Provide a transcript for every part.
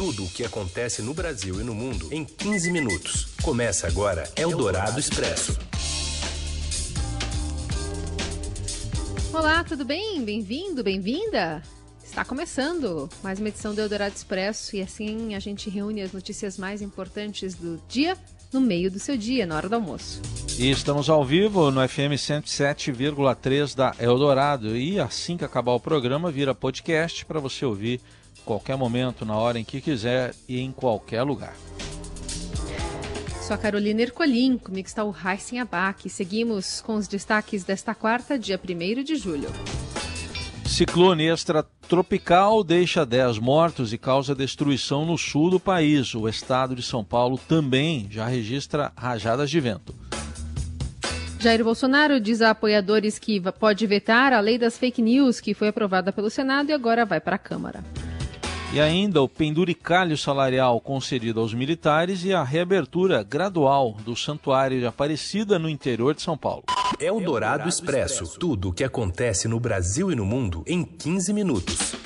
Tudo o que acontece no Brasil e no mundo em 15 minutos. Começa agora Eldorado Expresso. Olá, tudo bem? Bem-vindo, bem-vinda? Está começando mais uma edição do Eldorado Expresso e assim a gente reúne as notícias mais importantes do dia no meio do seu dia, na hora do almoço. E estamos ao vivo no FM 107,3 da Eldorado. E assim que acabar o programa, vira podcast para você ouvir qualquer momento, na hora em que quiser e em qualquer lugar. Sou a Carolina Ercolim, comigo está o Heisen Abac. Seguimos com os destaques desta quarta, dia 1 de julho. Ciclone extratropical deixa 10 mortos e causa destruição no sul do país. O estado de São Paulo também já registra rajadas de vento. Jair Bolsonaro diz a apoiadores que pode vetar a lei das fake news que foi aprovada pelo Senado e agora vai para a Câmara. E ainda o penduricalho salarial concedido aos militares e a reabertura gradual do Santuário de Aparecida no interior de São Paulo. É o Dourado Expresso. Tudo o que acontece no Brasil e no mundo em 15 minutos.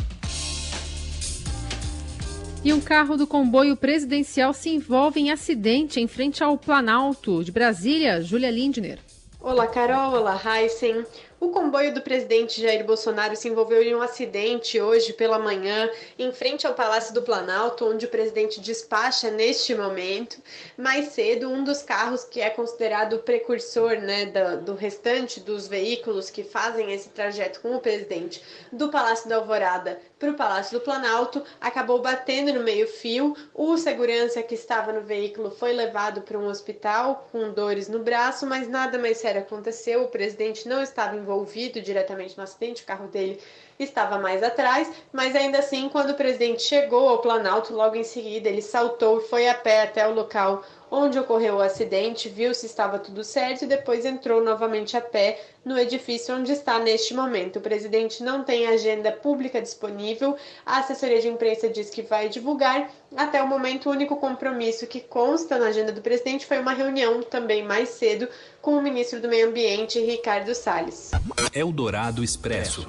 E um carro do comboio presidencial se envolve em acidente em frente ao Planalto de Brasília. Júlia Lindner. Olá, Carol. Olá, Heisen. O comboio do presidente Jair Bolsonaro se envolveu em um acidente hoje pela manhã, em frente ao Palácio do Planalto, onde o presidente despacha neste momento. Mais cedo, um dos carros que é considerado o precursor né, do, do restante dos veículos que fazem esse trajeto com o presidente do Palácio da Alvorada para o Palácio do Planalto acabou batendo no meio-fio. O segurança que estava no veículo foi levado para um hospital com dores no braço, mas nada mais sério aconteceu. O presidente não estava envolvido envolvido diretamente no acidente, o carro dele estava mais atrás, mas ainda assim, quando o presidente chegou ao Planalto, logo em seguida ele saltou e foi a pé até o local onde ocorreu o acidente, viu se estava tudo certo e depois entrou novamente a pé no edifício onde está neste momento. O presidente não tem agenda pública disponível, a assessoria de imprensa diz que vai divulgar. Até o momento, o único compromisso que consta na agenda do presidente foi uma reunião também mais cedo com o ministro do Meio Ambiente, Ricardo Salles. Eldorado Expresso.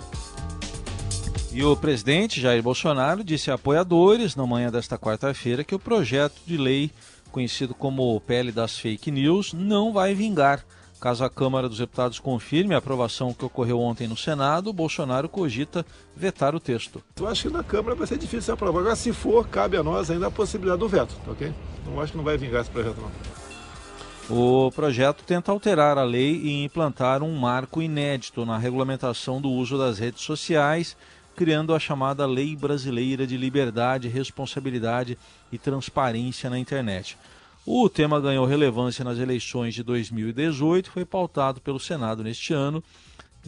E o presidente Jair Bolsonaro disse a apoiadores na manhã desta quarta-feira que o projeto de lei conhecido como PL das Fake News não vai vingar. Caso a Câmara dos Deputados confirme a aprovação que ocorreu ontem no Senado, Bolsonaro cogita vetar o texto. Eu acho que na Câmara vai ser difícil aprovar. Agora, se for, cabe a nós ainda a possibilidade do veto, tá ok? Não acho que não vai vingar esse projeto, não. O projeto tenta alterar a lei e implantar um marco inédito na regulamentação do uso das redes sociais criando a chamada Lei Brasileira de Liberdade, Responsabilidade e Transparência na Internet. O tema ganhou relevância nas eleições de 2018 e foi pautado pelo Senado neste ano,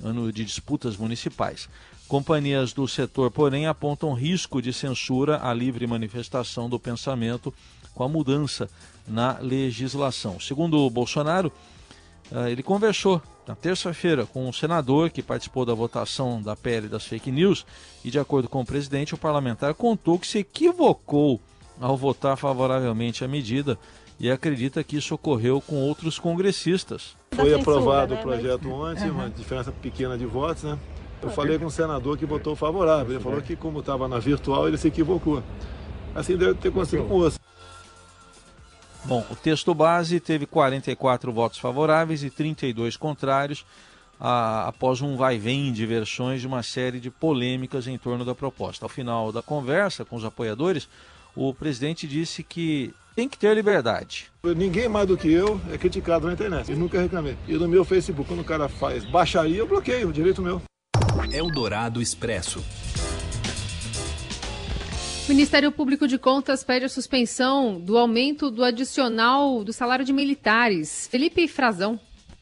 ano de disputas municipais. Companhias do setor, porém, apontam risco de censura à livre manifestação do pensamento com a mudança na legislação. Segundo Bolsonaro, eh, ele conversou na terça-feira com um senador que participou da votação da PL das fake news e, de acordo com o presidente, o parlamentar contou que se equivocou ao votar favoravelmente à medida e acredita que isso ocorreu com outros congressistas. Foi aprovado o projeto ontem, uma diferença pequena de votos, né? Eu falei com um senador que votou favorável. Ele falou que, como estava na virtual, ele se equivocou. Assim deve ter acontecido com outros. Bom, o texto base teve 44 votos favoráveis e 32 contrários, a, após um vai-vem de versões de uma série de polêmicas em torno da proposta. Ao final da conversa com os apoiadores, o presidente disse que tem que ter liberdade. Ninguém mais do que eu é criticado na internet. Eu nunca reclamei. E no meu Facebook, quando o cara faz baixaria, eu bloqueio, direito meu. Eldorado Expresso. O Ministério Público de Contas pede a suspensão do aumento do adicional do salário de militares. Felipe Frazão.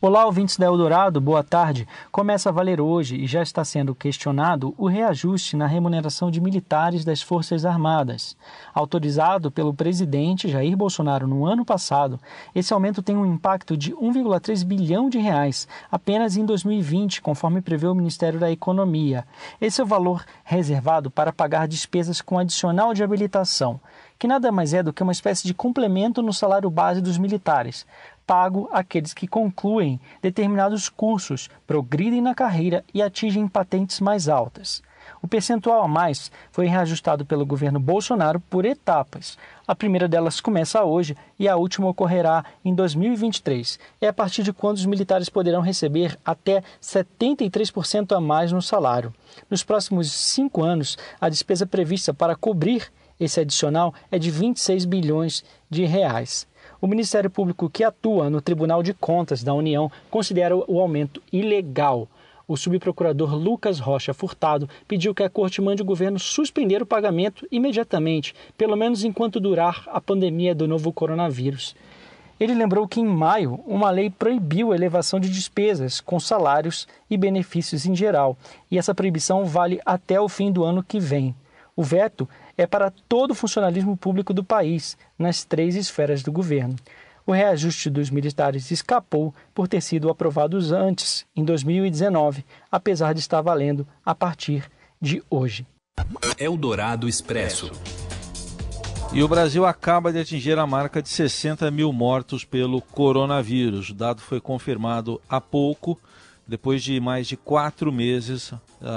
Olá, ouvintes da Eldorado, boa tarde. Começa a valer hoje e já está sendo questionado o reajuste na remuneração de militares das Forças Armadas. Autorizado pelo presidente Jair Bolsonaro no ano passado, esse aumento tem um impacto de 1,3 bilhão de reais apenas em 2020, conforme prevê o Ministério da Economia. Esse é o valor reservado para pagar despesas com adicional de habilitação que nada mais é do que uma espécie de complemento no salário base dos militares, pago àqueles que concluem determinados cursos, progridem na carreira e atingem patentes mais altas. O percentual a mais foi reajustado pelo governo Bolsonaro por etapas. A primeira delas começa hoje e a última ocorrerá em 2023. É a partir de quando os militares poderão receber até 73% a mais no salário. Nos próximos cinco anos, a despesa prevista para cobrir esse adicional é de 26 bilhões de reais. O Ministério Público que atua no Tribunal de Contas da União considera o aumento ilegal o subprocurador Lucas Rocha Furtado pediu que a corte mande o governo suspender o pagamento imediatamente, pelo menos enquanto durar a pandemia do novo coronavírus. Ele lembrou que em maio uma lei proibiu a elevação de despesas com salários e benefícios em geral, e essa proibição vale até o fim do ano que vem. O veto é para todo o funcionalismo público do país, nas três esferas do governo. O reajuste dos militares escapou por ter sido aprovado antes, em 2019, apesar de estar valendo a partir de hoje. Eldorado Expresso. E o Brasil acaba de atingir a marca de 60 mil mortos pelo coronavírus. O dado foi confirmado há pouco, depois de mais de quatro meses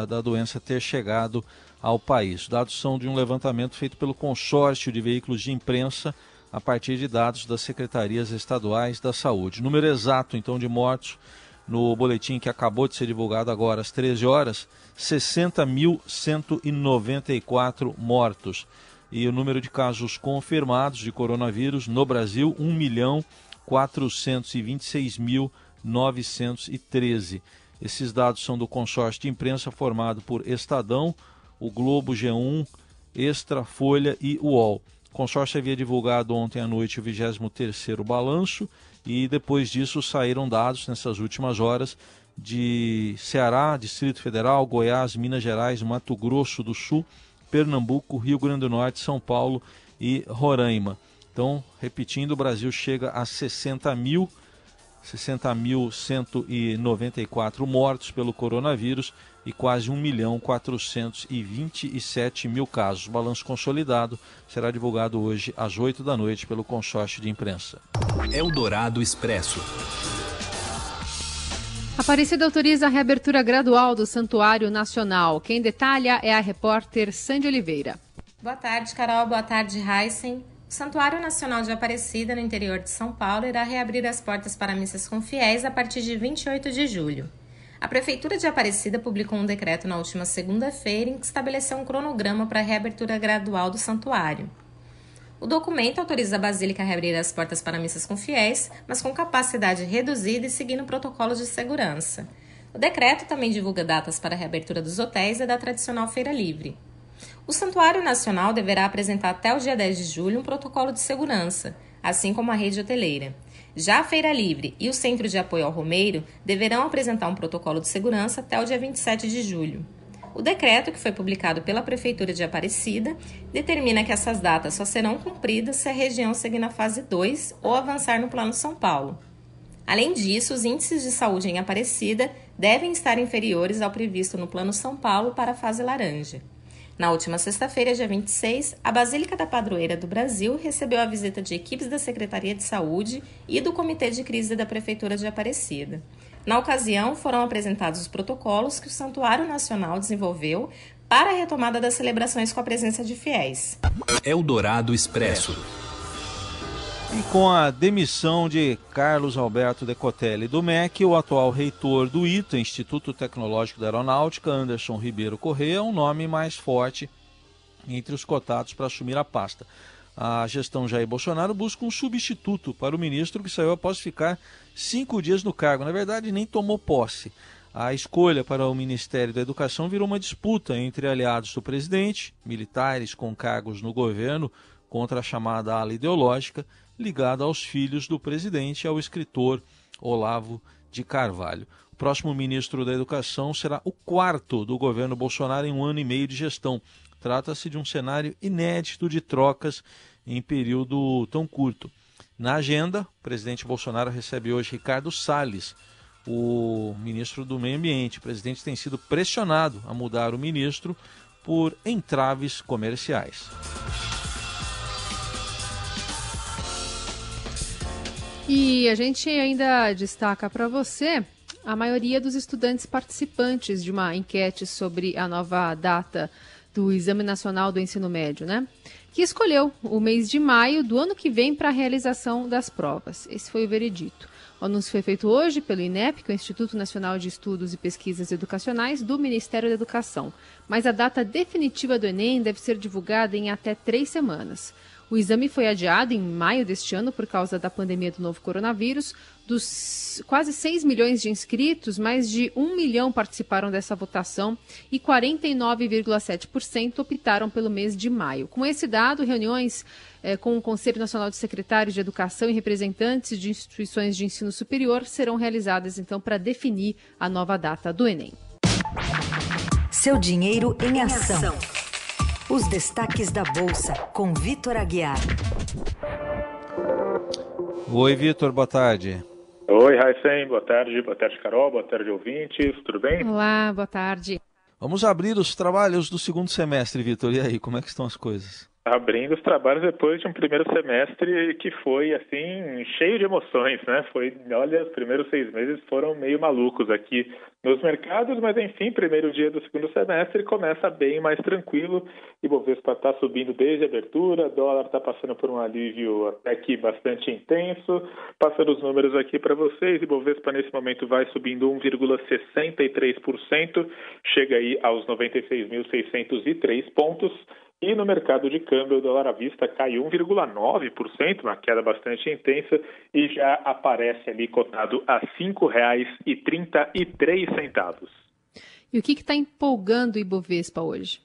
da doença ter chegado ao país. Os dados são de um levantamento feito pelo consórcio de veículos de imprensa a partir de dados das secretarias estaduais da saúde. Número exato, então, de mortos no boletim que acabou de ser divulgado agora às 13 horas, 60.194 mortos. E o número de casos confirmados de coronavírus no Brasil, 1.426.913. Esses dados são do consórcio de imprensa formado por Estadão, o Globo G1, Extra, Folha e UOL. O consórcio havia divulgado ontem à noite o 23º balanço e depois disso saíram dados nessas últimas horas de Ceará, Distrito Federal, Goiás, Minas Gerais, Mato Grosso do Sul, Pernambuco, Rio Grande do Norte, São Paulo e Roraima. Então, repetindo, o Brasil chega a 60 mil 60.194 mortos pelo coronavírus e quase 1 milhão 427 mil casos. O balanço consolidado será divulgado hoje às 8 da noite pelo consórcio de imprensa. Eldorado Expresso. Aparecida autoriza a reabertura gradual do Santuário Nacional. Quem detalha é a repórter Sandy Oliveira. Boa tarde, Carol. Boa tarde, Heisen. O Santuário Nacional de Aparecida, no interior de São Paulo, irá reabrir as portas para missas com fiéis a partir de 28 de julho. A Prefeitura de Aparecida publicou um decreto na última segunda-feira em que estabeleceu um cronograma para a reabertura gradual do santuário. O documento autoriza a Basílica a reabrir as portas para missas com fiéis, mas com capacidade reduzida e seguindo protocolos de segurança. O decreto também divulga datas para a reabertura dos hotéis e da tradicional Feira Livre. O Santuário Nacional deverá apresentar até o dia 10 de julho um protocolo de segurança, assim como a rede hoteleira. Já a Feira Livre e o Centro de Apoio ao Romeiro deverão apresentar um protocolo de segurança até o dia 27 de julho. O decreto, que foi publicado pela Prefeitura de Aparecida, determina que essas datas só serão cumpridas se a região seguir na fase 2 ou avançar no Plano São Paulo. Além disso, os índices de saúde em Aparecida devem estar inferiores ao previsto no Plano São Paulo para a fase laranja. Na última sexta-feira, dia 26, a Basílica da Padroeira do Brasil recebeu a visita de equipes da Secretaria de Saúde e do Comitê de Crise da Prefeitura de Aparecida. Na ocasião, foram apresentados os protocolos que o Santuário Nacional desenvolveu para a retomada das celebrações com a presença de fiéis. Eldorado Expresso. E com a demissão de Carlos Alberto Decotelli do MEC, o atual reitor do ITA, Instituto Tecnológico da Aeronáutica, Anderson Ribeiro Corrêa, é um nome mais forte entre os cotados para assumir a pasta. A gestão Jair Bolsonaro busca um substituto para o ministro que saiu após ficar cinco dias no cargo. Na verdade, nem tomou posse. A escolha para o Ministério da Educação virou uma disputa entre aliados do presidente, militares com cargos no governo contra a chamada ala ideológica ligada aos filhos do presidente e ao escritor Olavo de Carvalho. O próximo ministro da Educação será o quarto do governo Bolsonaro em um ano e meio de gestão. Trata-se de um cenário inédito de trocas em período tão curto. Na agenda, o presidente Bolsonaro recebe hoje Ricardo Salles, o ministro do Meio Ambiente. O presidente tem sido pressionado a mudar o ministro por entraves comerciais. E a gente ainda destaca para você a maioria dos estudantes participantes de uma enquete sobre a nova data do Exame Nacional do Ensino Médio, né? Que escolheu o mês de maio do ano que vem para a realização das provas. Esse foi o veredito. O anúncio foi feito hoje pelo INEP, que é o Instituto Nacional de Estudos e Pesquisas Educacionais do Ministério da Educação. Mas a data definitiva do Enem deve ser divulgada em até três semanas. O exame foi adiado em maio deste ano por causa da pandemia do novo coronavírus. Dos quase 6 milhões de inscritos, mais de 1 milhão participaram dessa votação e 49,7% optaram pelo mês de maio. Com esse dado, reuniões eh, com o Conselho Nacional de Secretários de Educação e representantes de instituições de ensino superior serão realizadas, então, para definir a nova data do Enem. Seu dinheiro em ação. Os destaques da Bolsa, com Vitor Aguiar. Oi, Vitor, boa tarde. Oi, Raíssen, boa tarde. Boa tarde, Carol. Boa tarde, ouvintes. Tudo bem? Olá, boa tarde. Vamos abrir os trabalhos do segundo semestre, Vitor. E aí, como é que estão as coisas? Abrindo os trabalhos depois de um primeiro semestre que foi assim cheio de emoções, né? Foi, olha, os primeiros seis meses foram meio malucos aqui nos mercados, mas enfim, primeiro dia do segundo semestre começa bem mais tranquilo. E Bovespa está subindo desde a abertura, dólar está passando por um alívio até aqui bastante intenso. Passando os números aqui para vocês, e Bovespa nesse momento vai subindo 1,63%, chega aí aos 96.603 pontos. E no mercado de câmbio, o dólar à vista cai 1,9%, uma queda bastante intensa, e já aparece ali cotado a R$ 5,33. E o que está empolgando o Ibovespa hoje?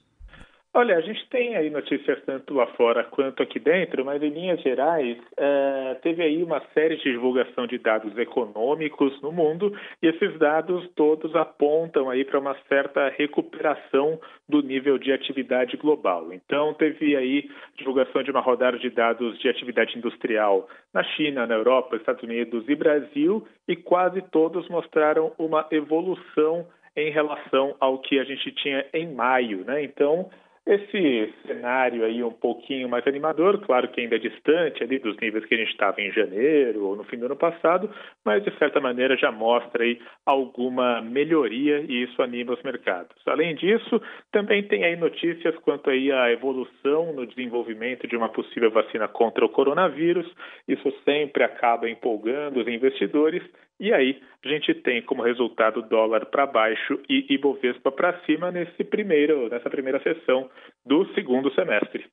Olha, a gente tem aí notícias tanto lá fora quanto aqui dentro, mas em linhas gerais é, teve aí uma série de divulgação de dados econômicos no mundo e esses dados todos apontam aí para uma certa recuperação do nível de atividade global. Então teve aí divulgação de uma rodada de dados de atividade industrial na China, na Europa, Estados Unidos e Brasil e quase todos mostraram uma evolução em relação ao que a gente tinha em maio, né? Então esse cenário aí um pouquinho mais animador, claro que ainda é distante ali dos níveis que a gente estava em janeiro ou no fim do ano passado, mas de certa maneira já mostra aí alguma melhoria e isso anima os mercados. Além disso, também tem aí notícias quanto aí à evolução no desenvolvimento de uma possível vacina contra o coronavírus. Isso sempre acaba empolgando os investidores e aí a gente tem como resultado dólar para baixo e Ibovespa para cima nesse primeiro, nessa primeira sessão do segundo semestre.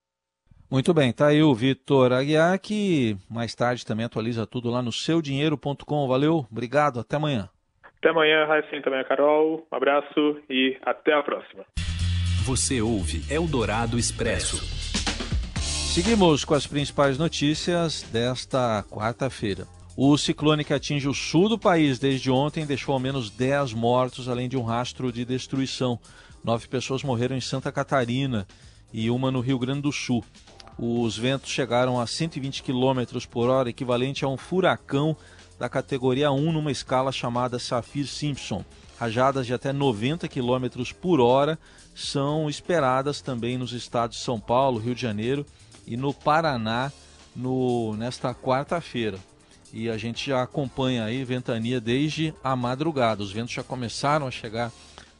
Muito bem, tá aí o Vitor Aguiar, que mais tarde também atualiza tudo lá no seudinheiro.com. Valeu, obrigado, até amanhã. Até amanhã, Raíssa, também a Carol. Um abraço e até a próxima. Você ouve Eldorado Expresso. Seguimos com as principais notícias desta quarta-feira. O ciclone que atinge o sul do país desde ontem deixou ao menos 10 mortos, além de um rastro de destruição. Nove pessoas morreram em Santa Catarina e uma no Rio Grande do Sul. Os ventos chegaram a 120 km por hora, equivalente a um furacão da categoria 1 numa escala chamada Saffir-Simpson. Rajadas de até 90 km por hora são esperadas também nos estados de São Paulo, Rio de Janeiro e no Paraná no, nesta quarta-feira e a gente já acompanha aí ventania desde a madrugada. Os ventos já começaram a chegar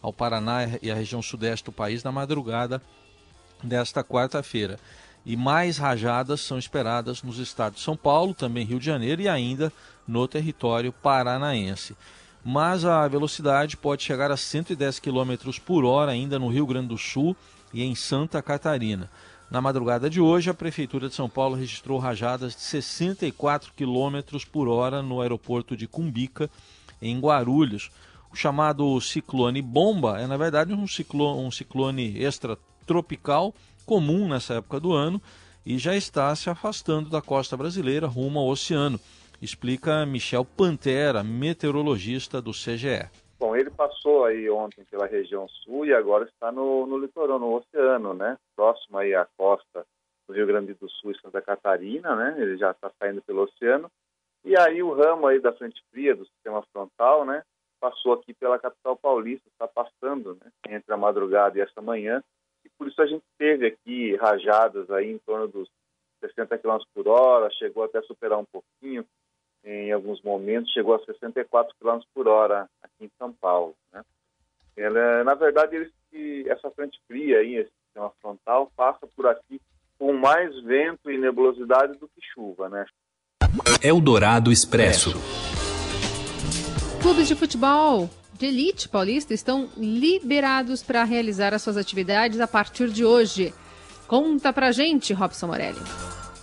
ao Paraná e à região sudeste do país na madrugada desta quarta-feira. E mais rajadas são esperadas nos estados de São Paulo, também Rio de Janeiro e ainda no território paranaense. Mas a velocidade pode chegar a 110 km por hora ainda no Rio Grande do Sul e em Santa Catarina. Na madrugada de hoje, a Prefeitura de São Paulo registrou rajadas de 64 km por hora no aeroporto de Cumbica, em Guarulhos. O chamado ciclone bomba é, na verdade, um ciclone, um ciclone extratropical comum nessa época do ano e já está se afastando da costa brasileira rumo ao oceano, explica Michel Pantera, meteorologista do CGE. Bom, ele passou aí ontem pela região sul e agora está no, no litoral, no oceano, né? Próximo aí à costa do Rio Grande do Sul e Santa Catarina, né? Ele já está saindo pelo oceano. E aí o ramo aí da frente fria do sistema frontal, né? Passou aqui pela capital paulista, está passando, né? Entre a madrugada e essa manhã. E por isso a gente teve aqui rajadas aí em torno dos 60 km por hora, chegou até a superar um pouquinho em alguns momentos, chegou a 64 km por hora aqui em São Paulo. Né? Ela, na verdade, eles, essa frente fria aí, esse sistema frontal, passa por aqui com mais vento e nebulosidade do que chuva, né? Eldorado Expresso. Clubes de futebol de elite paulista estão liberados para realizar as suas atividades a partir de hoje. Conta pra gente, Robson Morelli.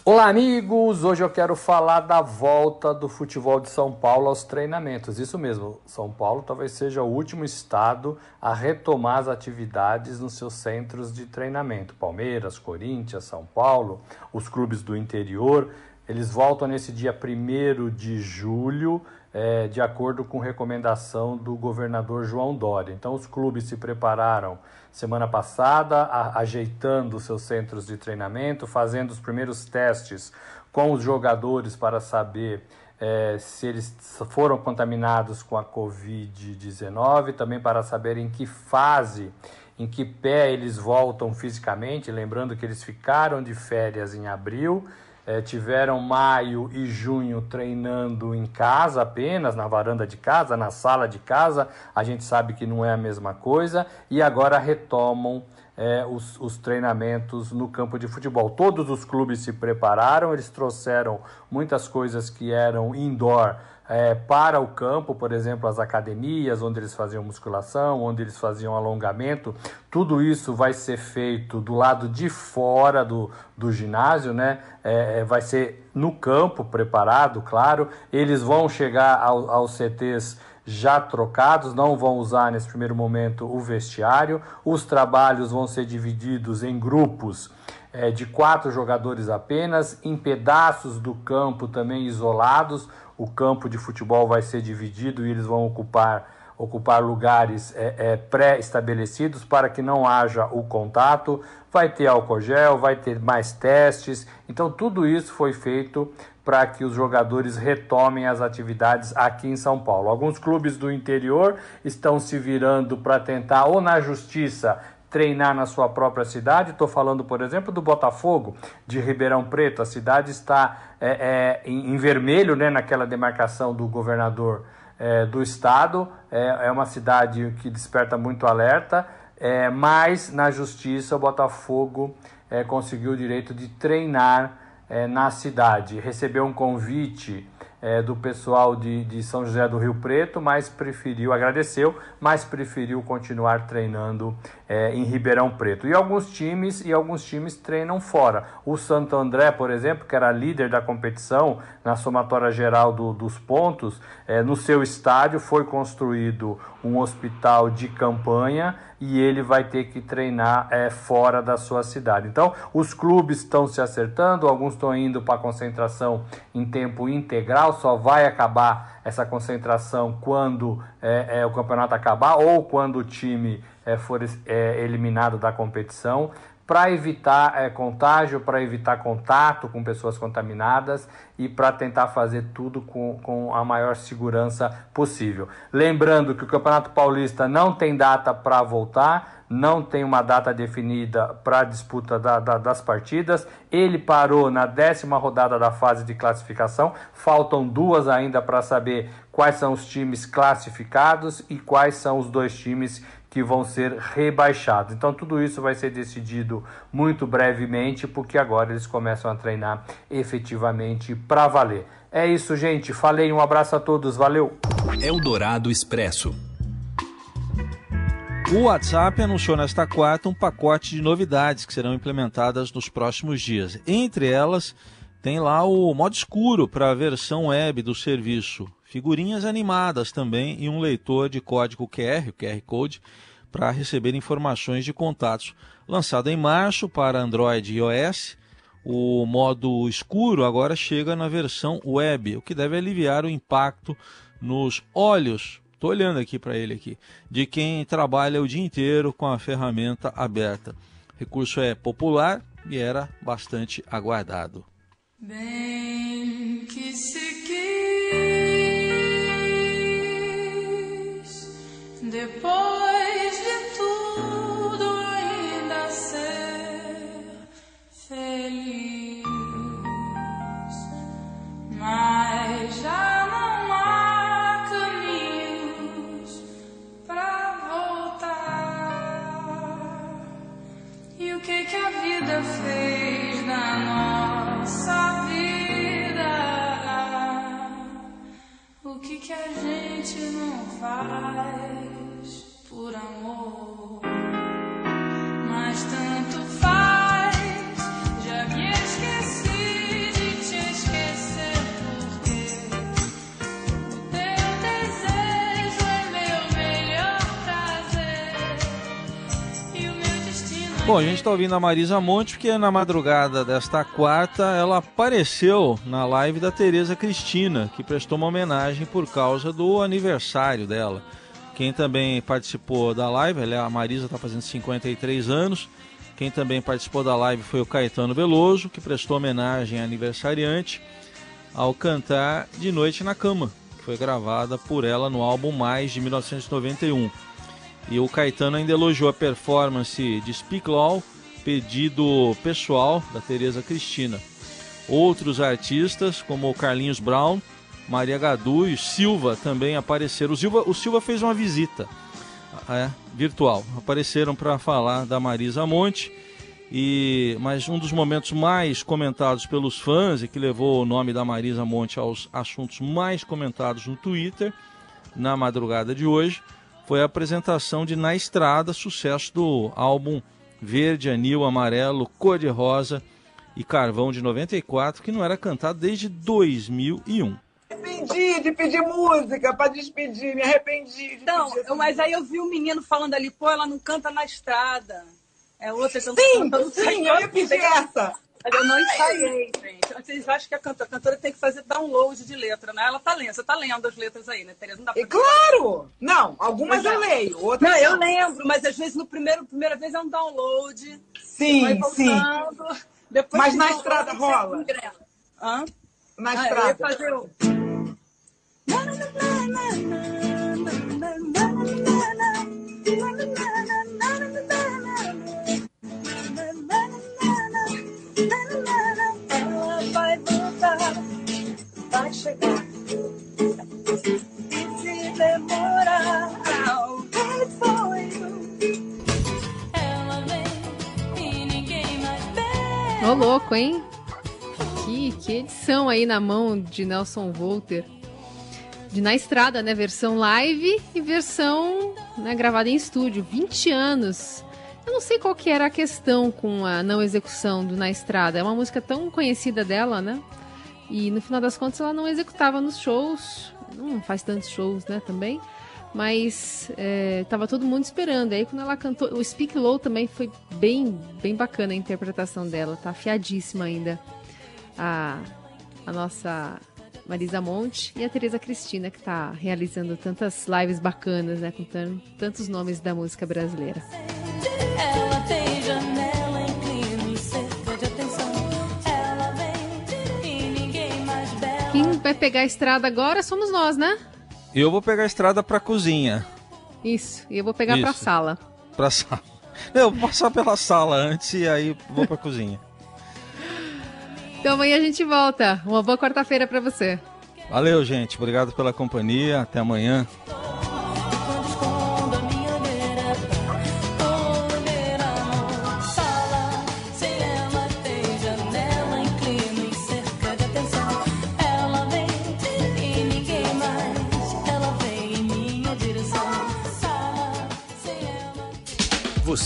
Olá, amigos! Hoje eu quero falar da volta do futebol de São Paulo aos treinamentos. Isso mesmo, São Paulo talvez seja o último estado a retomar as atividades nos seus centros de treinamento. Palmeiras, Corinthians, São Paulo, os clubes do interior, eles voltam nesse dia 1 de julho é, de acordo com recomendação do governador João Dória. Então, os clubes se prepararam semana passada, a, ajeitando seus centros de treinamento, fazendo os primeiros testes com os jogadores para saber é, se eles foram contaminados com a Covid-19, também para saber em que fase, em que pé eles voltam fisicamente, lembrando que eles ficaram de férias em abril é, tiveram maio e junho treinando em casa apenas, na varanda de casa, na sala de casa. A gente sabe que não é a mesma coisa e agora retomam é, os, os, treinamentos no campo de futebol. Todos os clubes se prepararam, eles trouxeram muitas coisas que eram indoor é, para o campo, por exemplo, as academias, onde eles faziam musculação, onde eles faziam alongamento. Tudo isso vai ser feito do lado de fora do, do ginásio, né? É, é vai ser no campo, preparado, claro. Eles vão chegar ao, aos CTs já trocados, não vão usar nesse primeiro momento o vestiário. Os trabalhos vão ser divididos em grupos é, de quatro jogadores apenas, em pedaços do campo também isolados. O campo de futebol vai ser dividido e eles vão ocupar ocupar lugares é, é, pré-estabelecidos para que não haja o contato. Vai ter álcool gel, vai ter mais testes. Então, tudo isso foi feito para que os jogadores retomem as atividades aqui em São Paulo. Alguns clubes do interior estão se virando para tentar, ou na justiça, treinar na sua própria cidade. Estou falando, por exemplo, do Botafogo, de Ribeirão Preto. A cidade está é, é, em, em, vermelho, né, naquela demarcação do governador é, do estado. É, é, uma cidade que desperta muito alerta, é, mas na justiça o Botafogo é, conseguiu o direito de treinar é, na cidade. Recebeu um convite é, do pessoal de, de São José do Rio Preto, mas preferiu, agradeceu, mas preferiu continuar treinando é, em Ribeirão Preto. E alguns times e alguns times treinam fora. O Santo André, por exemplo, que era líder da competição na somatória geral do, dos pontos, é, no seu estádio foi construído um hospital de campanha e ele vai ter que treinar é, fora da sua cidade. Então, os clubes estão se acertando, alguns estão indo para concentração em tempo integral, só vai acabar essa concentração quando é, é, o campeonato acabar ou quando o time é, for é, eliminado da competição para evitar é, contágio, para evitar contato com pessoas contaminadas e para tentar fazer tudo com, com a maior segurança possível. Lembrando que o Campeonato Paulista não tem data para voltar, não tem uma data definida para a disputa da, da, das partidas. Ele parou na décima rodada da fase de classificação, faltam duas ainda para saber quais são os times classificados e quais são os dois times que vão ser rebaixados. Então tudo isso vai ser decidido muito brevemente, porque agora eles começam a treinar efetivamente para valer. É isso, gente. Falei, um abraço a todos, valeu. Eldorado Expresso. O WhatsApp anunciou nesta quarta um pacote de novidades que serão implementadas nos próximos dias. Entre elas, tem lá o modo escuro para a versão web do serviço figurinhas animadas também e um leitor de código QR, o QR Code, para receber informações de contatos. Lançado em março para Android e iOS, o modo escuro agora chega na versão web, o que deve aliviar o impacto nos olhos. Estou olhando aqui para ele aqui, de quem trabalha o dia inteiro com a ferramenta aberta. O recurso é popular e era bastante aguardado. Bem Bom, a gente está ouvindo a Marisa Monte porque na madrugada desta quarta ela apareceu na live da Tereza Cristina, que prestou uma homenagem por causa do aniversário dela. Quem também participou da live, ela- a Marisa está fazendo 53 anos. Quem também participou da live foi o Caetano Veloso, que prestou homenagem à aniversariante ao cantar De Noite na Cama, que foi gravada por ela no álbum Mais de 1991. E o Caetano ainda elogiou a performance de Speak Law, pedido pessoal da Tereza Cristina. Outros artistas, como o Carlinhos Brown, Maria Gadu e Silva também apareceram. O Silva, o Silva fez uma visita é, virtual. Apareceram para falar da Marisa Monte. E, mas um dos momentos mais comentados pelos fãs e que levou o nome da Marisa Monte aos assuntos mais comentados no Twitter na madrugada de hoje foi a apresentação de Na Estrada, sucesso do álbum Verde, Anil, Amarelo, Cor de Rosa e Carvão de 94, que não era cantado desde 2001. arrependi de pedir música pra despedir, me arrependi. De Então, mas aí eu vi um menino falando ali, pô, ela não canta na estrada. É outra que eu Sim, não sim, eu ia pedir essa. Mas eu não ensaiei, gente. Vocês acham que a cantora, a cantora tem que fazer download de letra, né? Ela tá lendo, você tá lendo as letras aí, né, Tereza? Não dá pra claro! Não, algumas eu leio, outras Não, eu lembro, mas às vezes no primeiro, primeira vez é um download. Sim, voltando, Depois Mas na estrada rola? Hã? Na Ah, Eu ia estrada. fazer o... Ô, louco, hein? Que, que edição aí na mão de Nelson Volter. De Na Estrada, né? Versão live e versão né, gravada em estúdio. 20 anos. Eu não sei qual que era a questão com a não execução do Na Estrada. É uma música tão conhecida dela, né? E no final das contas ela não executava nos shows. Não faz tantos shows, né, também. Mas é, tava todo mundo esperando. Aí quando ela cantou, o Speak Low também foi bem, bem bacana a interpretação dela. Tá afiadíssima ainda a, a nossa Marisa Monte e a Tereza Cristina, que tá realizando tantas lives bacanas, né? Com tan- tantos nomes da música brasileira. Ela tem janela. Quem vai pegar a estrada agora somos nós, né? Eu vou pegar a estrada pra cozinha. Isso. E eu vou pegar pra Isso. sala. Pra sala. Eu vou passar pela sala antes e aí vou pra cozinha. Então amanhã a gente volta. Uma boa quarta-feira pra você. Valeu, gente. Obrigado pela companhia. Até amanhã.